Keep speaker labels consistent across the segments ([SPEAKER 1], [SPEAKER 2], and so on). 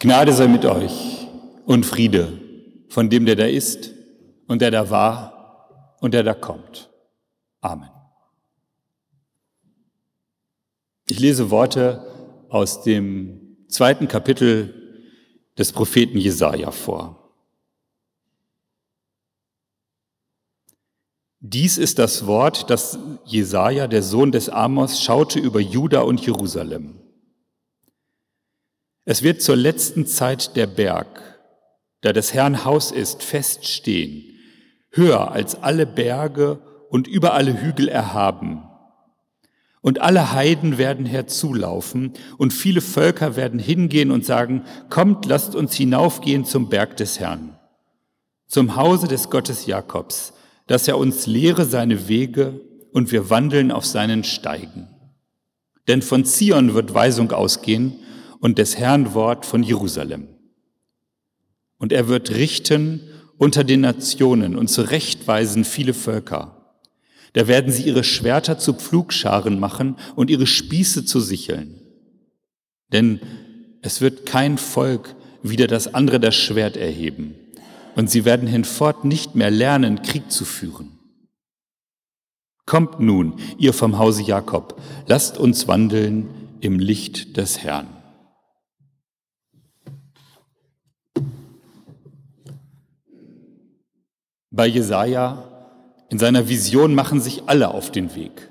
[SPEAKER 1] Gnade sei mit euch und Friede von dem, der da ist und der da war und der da kommt. Amen. Ich lese Worte aus dem zweiten Kapitel des Propheten Jesaja vor. Dies ist das Wort, das Jesaja, der Sohn des Amos, schaute über Juda und Jerusalem. Es wird zur letzten Zeit der Berg, da des Herrn Haus ist, feststehen, höher als alle Berge und über alle Hügel erhaben. Und alle Heiden werden herzulaufen und viele Völker werden hingehen und sagen, kommt, lasst uns hinaufgehen zum Berg des Herrn, zum Hause des Gottes Jakobs, dass er uns lehre seine Wege und wir wandeln auf seinen Steigen. Denn von Zion wird Weisung ausgehen und des Herrn Wort von Jerusalem. Und er wird richten unter den Nationen und zurechtweisen viele Völker. Da werden sie ihre Schwerter zu Pflugscharen machen und ihre Spieße zu Sicheln. Denn es wird kein Volk wieder das andere das Schwert erheben. Und sie werden hinfort nicht mehr lernen, Krieg zu führen. Kommt nun, ihr vom Hause Jakob, lasst uns wandeln im Licht des Herrn. Bei Jesaja in seiner Vision machen sich alle auf den Weg.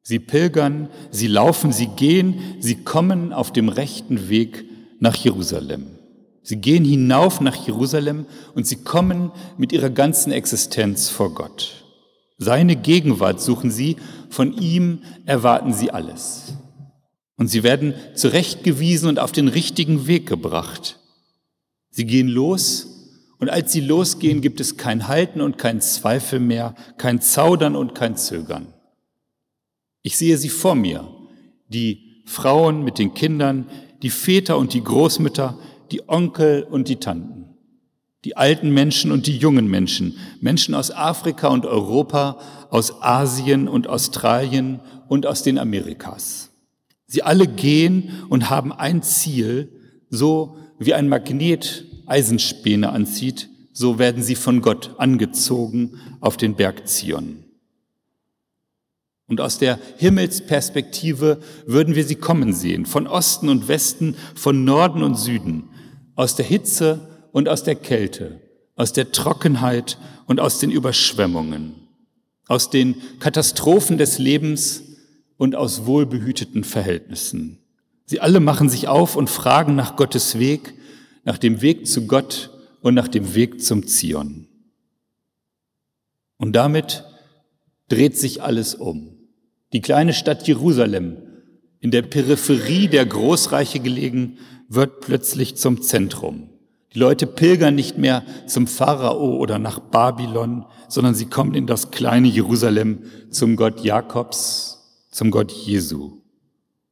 [SPEAKER 1] Sie pilgern, sie laufen, sie gehen, sie kommen auf dem rechten Weg nach Jerusalem. Sie gehen hinauf nach Jerusalem und sie kommen mit ihrer ganzen Existenz vor Gott. Seine Gegenwart suchen sie, von ihm erwarten sie alles. Und sie werden zurechtgewiesen und auf den richtigen Weg gebracht. Sie gehen los und als sie losgehen, gibt es kein Halten und kein Zweifel mehr, kein Zaudern und kein Zögern. Ich sehe sie vor mir, die Frauen mit den Kindern, die Väter und die Großmütter, die Onkel und die Tanten, die alten Menschen und die jungen Menschen, Menschen aus Afrika und Europa, aus Asien und Australien und aus den Amerikas. Sie alle gehen und haben ein Ziel, so wie ein Magnet Eisenspäne anzieht, so werden sie von Gott angezogen auf den Berg Zion. Und aus der Himmelsperspektive würden wir sie kommen sehen, von Osten und Westen, von Norden und Süden, aus der Hitze und aus der Kälte, aus der Trockenheit und aus den Überschwemmungen, aus den Katastrophen des Lebens und aus wohlbehüteten Verhältnissen. Sie alle machen sich auf und fragen nach Gottes Weg, nach dem Weg zu Gott und nach dem Weg zum Zion. Und damit dreht sich alles um. Die kleine Stadt Jerusalem, in der Peripherie der Großreiche gelegen, wird plötzlich zum Zentrum. Die Leute pilgern nicht mehr zum Pharao oder nach Babylon, sondern sie kommen in das kleine Jerusalem zum Gott Jakobs, zum Gott Jesu.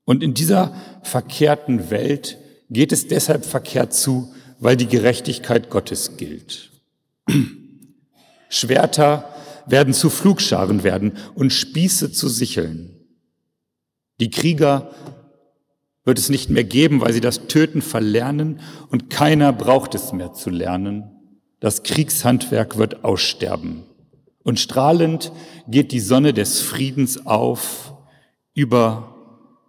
[SPEAKER 1] Und in dieser verkehrten Welt geht es deshalb verkehrt zu, weil die Gerechtigkeit Gottes gilt. Schwerter werden zu Flugscharen werden und Spieße zu Sicheln. Die Krieger wird es nicht mehr geben, weil sie das Töten verlernen und keiner braucht es mehr zu lernen. Das Kriegshandwerk wird aussterben. Und strahlend geht die Sonne des Friedens auf über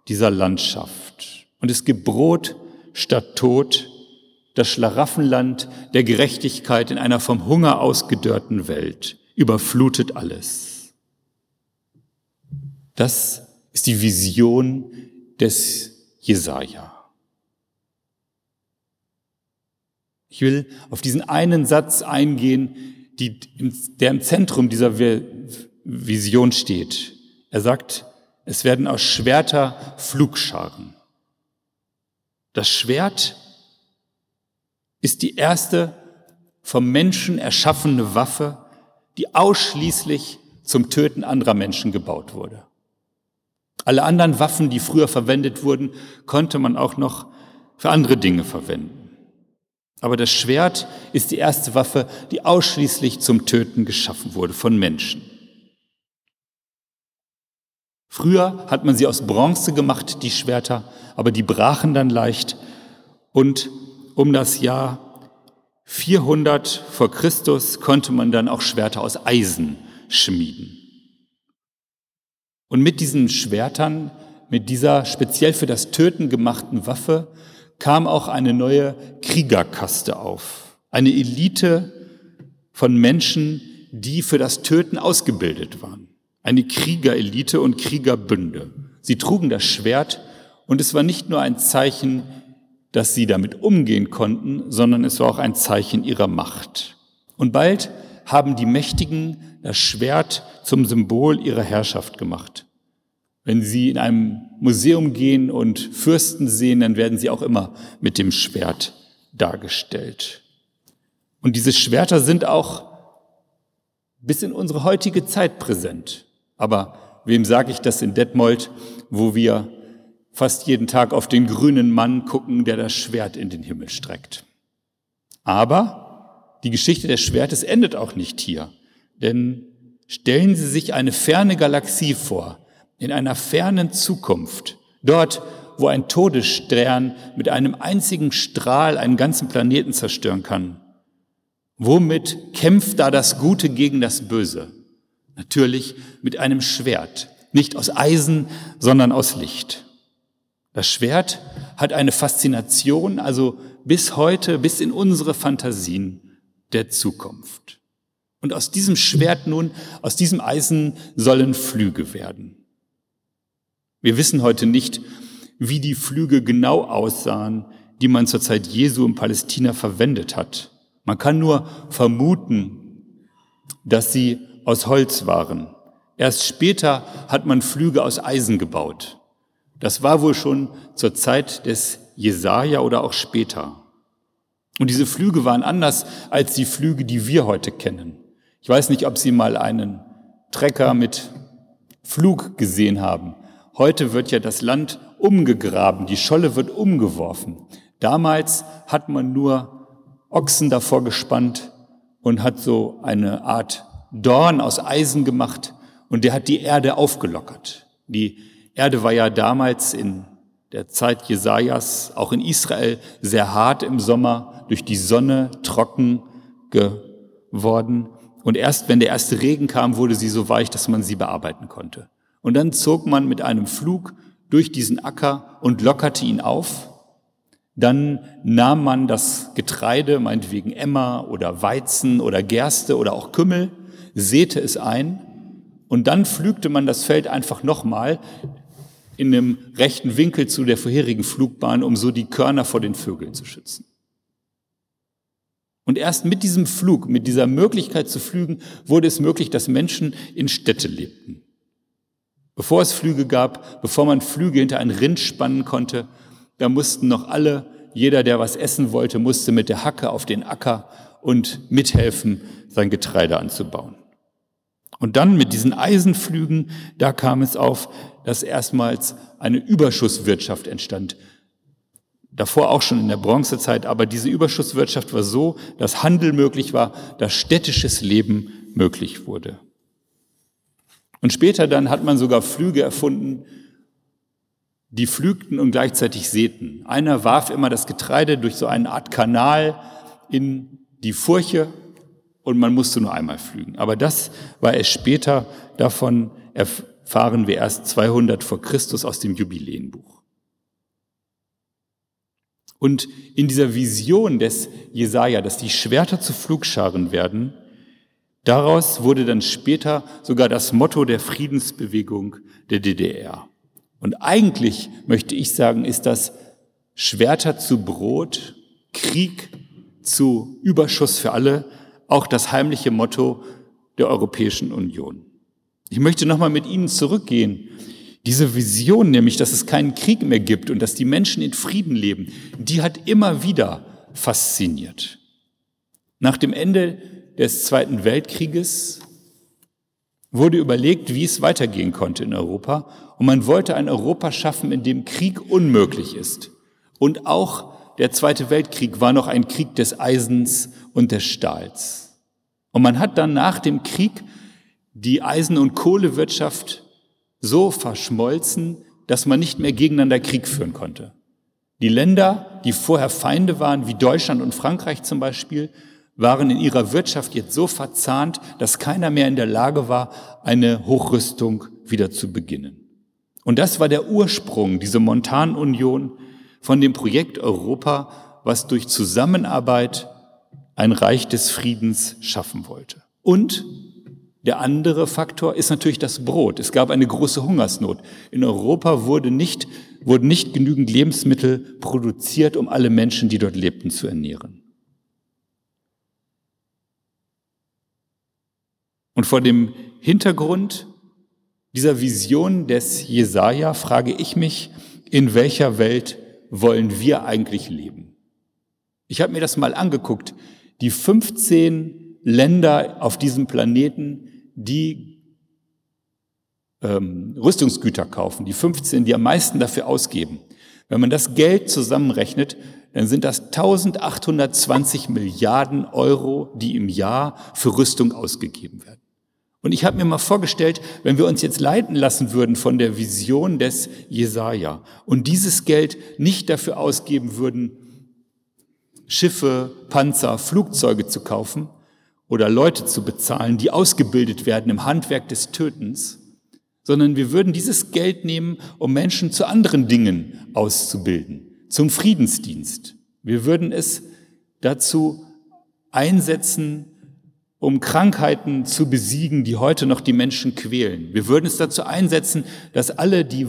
[SPEAKER 1] dieser Landschaft. Und es gibt Brot statt Tod, das Schlaraffenland der Gerechtigkeit in einer vom Hunger ausgedörrten Welt überflutet alles. Das ist die Vision des Jesaja. Ich will auf diesen einen Satz eingehen, die, der im Zentrum dieser Vision steht. Er sagt, es werden aus Schwerter Flugscharen. Das Schwert ist die erste vom Menschen erschaffene Waffe, die ausschließlich zum Töten anderer Menschen gebaut wurde. Alle anderen Waffen, die früher verwendet wurden, konnte man auch noch für andere Dinge verwenden. Aber das Schwert ist die erste Waffe, die ausschließlich zum Töten geschaffen wurde von Menschen. Früher hat man sie aus Bronze gemacht, die Schwerter, aber die brachen dann leicht und um das Jahr 400 vor Christus konnte man dann auch Schwerter aus Eisen schmieden. Und mit diesen Schwertern, mit dieser speziell für das Töten gemachten Waffe, kam auch eine neue Kriegerkaste auf. Eine Elite von Menschen, die für das Töten ausgebildet waren. Eine Kriegerelite und Kriegerbünde. Sie trugen das Schwert und es war nicht nur ein Zeichen, dass sie damit umgehen konnten, sondern es war auch ein Zeichen ihrer Macht. Und bald haben die Mächtigen das Schwert zum Symbol ihrer Herrschaft gemacht. Wenn Sie in einem Museum gehen und Fürsten sehen, dann werden sie auch immer mit dem Schwert dargestellt. Und diese Schwerter sind auch bis in unsere heutige Zeit präsent. Aber wem sage ich das in Detmold, wo wir fast jeden Tag auf den grünen Mann gucken, der das Schwert in den Himmel streckt. Aber die Geschichte des Schwertes endet auch nicht hier. Denn stellen Sie sich eine ferne Galaxie vor, in einer fernen Zukunft, dort, wo ein Todesstern mit einem einzigen Strahl einen ganzen Planeten zerstören kann. Womit kämpft da das Gute gegen das Böse? Natürlich mit einem Schwert, nicht aus Eisen, sondern aus Licht. Das Schwert hat eine Faszination, also bis heute, bis in unsere Fantasien der Zukunft. Und aus diesem Schwert nun, aus diesem Eisen sollen Flüge werden. Wir wissen heute nicht, wie die Flüge genau aussahen, die man zur Zeit Jesu in Palästina verwendet hat. Man kann nur vermuten, dass sie aus Holz waren. Erst später hat man Flüge aus Eisen gebaut. Das war wohl schon zur Zeit des Jesaja oder auch später. Und diese Flüge waren anders als die Flüge, die wir heute kennen. Ich weiß nicht, ob Sie mal einen Trecker mit Flug gesehen haben. Heute wird ja das Land umgegraben, die Scholle wird umgeworfen. Damals hat man nur Ochsen davor gespannt und hat so eine Art Dorn aus Eisen gemacht und der hat die Erde aufgelockert. Die Erde war ja damals in der Zeit Jesajas, auch in Israel, sehr hart im Sommer, durch die Sonne trocken geworden. Und erst wenn der erste Regen kam, wurde sie so weich, dass man sie bearbeiten konnte. Und dann zog man mit einem Flug durch diesen Acker und lockerte ihn auf. Dann nahm man das Getreide, meinetwegen Emmer oder Weizen oder Gerste oder auch Kümmel, säte es ein und dann pflügte man das Feld einfach nochmal in einem rechten Winkel zu der vorherigen Flugbahn, um so die Körner vor den Vögeln zu schützen. Und erst mit diesem Flug, mit dieser Möglichkeit zu flügen, wurde es möglich, dass Menschen in Städte lebten. Bevor es Flüge gab, bevor man Flüge hinter ein Rind spannen konnte, da mussten noch alle, jeder, der was essen wollte, musste mit der Hacke auf den Acker und mithelfen, sein Getreide anzubauen. Und dann mit diesen Eisenflügen, da kam es auf, dass erstmals eine Überschusswirtschaft entstand. Davor auch schon in der Bronzezeit, aber diese Überschusswirtschaft war so, dass Handel möglich war, dass städtisches Leben möglich wurde. Und später dann hat man sogar Flüge erfunden, die pflügten und gleichzeitig säten. Einer warf immer das Getreide durch so eine Art Kanal in die Furche und man musste nur einmal pflügen. Aber das war es später, davon erfahren wir erst 200 vor Christus aus dem Jubiläenbuch. Und in dieser Vision des Jesaja, dass die Schwerter zu Flugscharen werden, Daraus wurde dann später sogar das Motto der Friedensbewegung der DDR. Und eigentlich möchte ich sagen, ist das Schwerter zu Brot, Krieg zu Überschuss für alle auch das heimliche Motto der Europäischen Union. Ich möchte nochmal mit Ihnen zurückgehen. Diese Vision nämlich, dass es keinen Krieg mehr gibt und dass die Menschen in Frieden leben, die hat immer wieder fasziniert. Nach dem Ende des Zweiten Weltkrieges wurde überlegt, wie es weitergehen konnte in Europa. Und man wollte ein Europa schaffen, in dem Krieg unmöglich ist. Und auch der Zweite Weltkrieg war noch ein Krieg des Eisens und des Stahls. Und man hat dann nach dem Krieg die Eisen- und Kohlewirtschaft so verschmolzen, dass man nicht mehr gegeneinander Krieg führen konnte. Die Länder, die vorher Feinde waren, wie Deutschland und Frankreich zum Beispiel, waren in ihrer Wirtschaft jetzt so verzahnt, dass keiner mehr in der Lage war, eine Hochrüstung wieder zu beginnen. Und das war der Ursprung, diese Montanunion von dem Projekt Europa, was durch Zusammenarbeit ein Reich des Friedens schaffen wollte. Und der andere Faktor ist natürlich das Brot. Es gab eine große Hungersnot. In Europa wurde nicht, wurden nicht genügend Lebensmittel produziert, um alle Menschen, die dort lebten, zu ernähren. Und vor dem Hintergrund dieser Vision des Jesaja frage ich mich, in welcher Welt wollen wir eigentlich leben? Ich habe mir das mal angeguckt. Die 15 Länder auf diesem Planeten, die ähm, Rüstungsgüter kaufen, die 15, die am meisten dafür ausgeben. Wenn man das Geld zusammenrechnet, dann sind das 1820 Milliarden Euro, die im Jahr für Rüstung ausgegeben werden. Und ich habe mir mal vorgestellt, wenn wir uns jetzt leiten lassen würden von der Vision des Jesaja und dieses Geld nicht dafür ausgeben würden, Schiffe, Panzer, Flugzeuge zu kaufen oder Leute zu bezahlen, die ausgebildet werden im Handwerk des Tötens, sondern wir würden dieses Geld nehmen, um Menschen zu anderen Dingen auszubilden, zum Friedensdienst. Wir würden es dazu einsetzen, um Krankheiten zu besiegen, die heute noch die Menschen quälen. Wir würden es dazu einsetzen, dass alle, die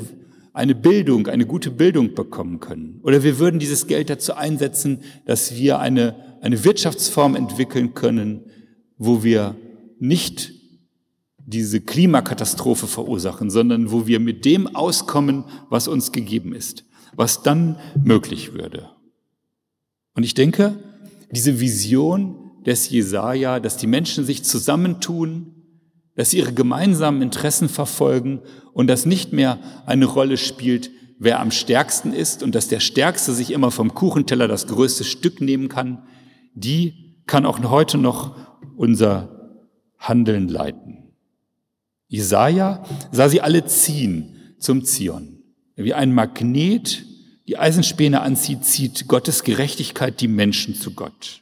[SPEAKER 1] eine Bildung, eine gute Bildung bekommen können. Oder wir würden dieses Geld dazu einsetzen, dass wir eine, eine Wirtschaftsform entwickeln können, wo wir nicht diese Klimakatastrophe verursachen, sondern wo wir mit dem auskommen, was uns gegeben ist, was dann möglich würde. Und ich denke, diese Vision des Jesaja, dass die Menschen sich zusammentun, dass sie ihre gemeinsamen Interessen verfolgen und dass nicht mehr eine Rolle spielt, wer am stärksten ist und dass der Stärkste sich immer vom Kuchenteller das größte Stück nehmen kann, die kann auch heute noch unser Handeln leiten. Jesaja sah sie alle ziehen zum Zion. Wie ein Magnet die Eisenspäne anzieht, zieht Gottes Gerechtigkeit die Menschen zu Gott.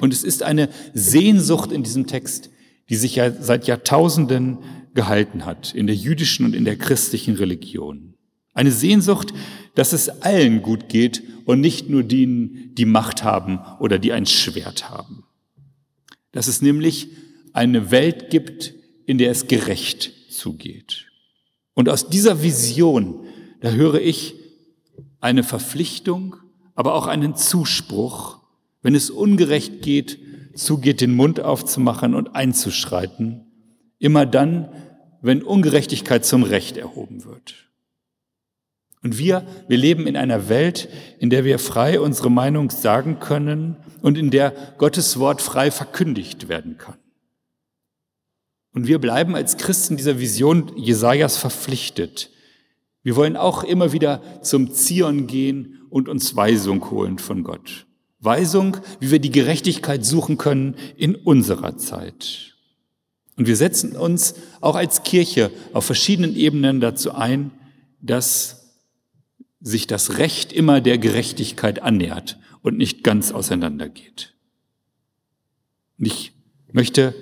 [SPEAKER 1] Und es ist eine Sehnsucht in diesem Text, die sich ja seit Jahrtausenden gehalten hat, in der jüdischen und in der christlichen Religion. Eine Sehnsucht, dass es allen gut geht und nicht nur denen, die Macht haben oder die ein Schwert haben. Dass es nämlich eine Welt gibt, in der es gerecht zugeht. Und aus dieser Vision, da höre ich eine Verpflichtung, aber auch einen Zuspruch, wenn es ungerecht geht, zugeht, den Mund aufzumachen und einzuschreiten, immer dann, wenn Ungerechtigkeit zum Recht erhoben wird. Und wir, wir leben in einer Welt, in der wir frei unsere Meinung sagen können und in der Gottes Wort frei verkündigt werden kann. Und wir bleiben als Christen dieser Vision Jesajas verpflichtet. Wir wollen auch immer wieder zum Zion gehen und uns Weisung holen von Gott. Weisung, wie wir die Gerechtigkeit suchen können in unserer Zeit. Und wir setzen uns auch als Kirche auf verschiedenen Ebenen dazu ein, dass sich das Recht immer der Gerechtigkeit annähert und nicht ganz auseinandergeht. Und ich möchte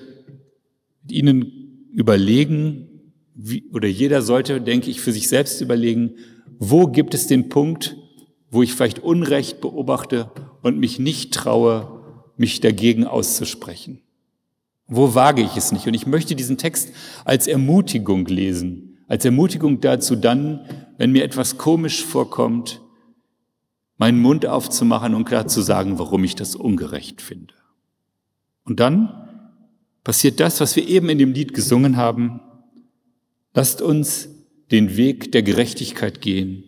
[SPEAKER 1] mit Ihnen überlegen, wie, oder jeder sollte, denke ich, für sich selbst überlegen, wo gibt es den Punkt, wo ich vielleicht Unrecht beobachte und mich nicht traue, mich dagegen auszusprechen? Wo wage ich es nicht? Und ich möchte diesen Text als Ermutigung lesen, als Ermutigung dazu dann, wenn mir etwas komisch vorkommt, meinen Mund aufzumachen und klar zu sagen, warum ich das ungerecht finde. Und dann passiert das, was wir eben in dem Lied gesungen haben. Lasst uns den Weg der Gerechtigkeit gehen,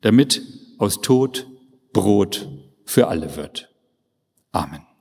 [SPEAKER 1] damit aus Tod Brot für alle wird. Amen.